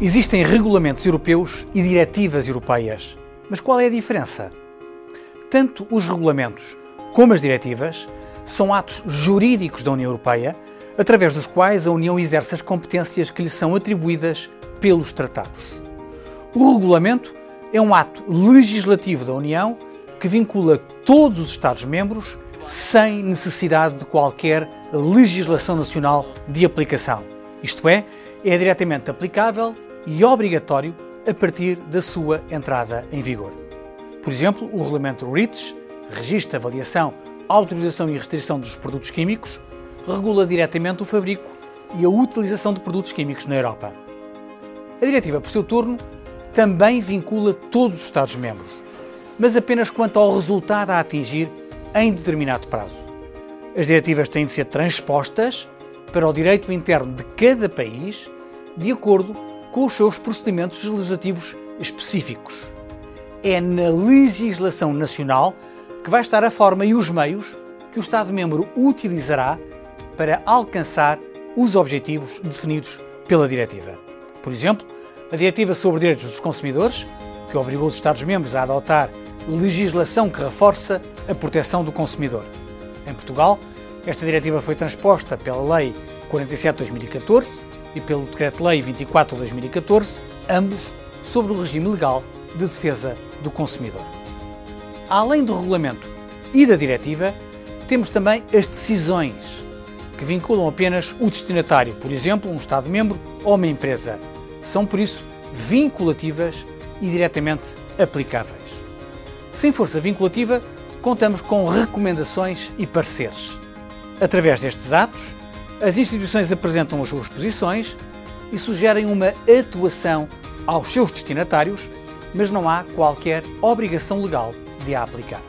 Existem regulamentos europeus e diretivas europeias. Mas qual é a diferença? Tanto os regulamentos como as diretivas são atos jurídicos da União Europeia, através dos quais a União exerce as competências que lhe são atribuídas pelos tratados. O regulamento é um ato legislativo da União que vincula todos os Estados-membros sem necessidade de qualquer legislação nacional de aplicação. Isto é, é diretamente aplicável e obrigatório a partir da sua entrada em vigor. Por exemplo, o regulamento REACH, Registro, Avaliação, Autorização e Restrição dos Produtos Químicos, regula diretamente o fabrico e a utilização de produtos químicos na Europa. A diretiva, por seu turno, também vincula todos os Estados-membros, mas apenas quanto ao resultado a atingir em determinado prazo. As diretivas têm de ser transpostas para o direito interno de cada país de acordo com os seus procedimentos legislativos específicos. É na legislação nacional que vai estar a forma e os meios que o Estado-membro utilizará para alcançar os objetivos definidos pela diretiva. Por exemplo, a Diretiva sobre Direitos dos Consumidores, que obrigou os Estados-membros a adotar legislação que reforça a proteção do consumidor. Em Portugal, esta diretiva foi transposta pela Lei 47/2014 e pelo Decreto-Lei 24/2014, ambos sobre o regime legal de defesa do consumidor. Além do regulamento e da diretiva, temos também as decisões, que vinculam apenas o destinatário, por exemplo, um Estado-membro ou uma empresa. São, por isso, vinculativas e diretamente aplicáveis. Sem força vinculativa, contamos com recomendações e pareceres. Através destes atos, as instituições apresentam as suas posições e sugerem uma atuação aos seus destinatários, mas não há qualquer obrigação legal de a aplicar.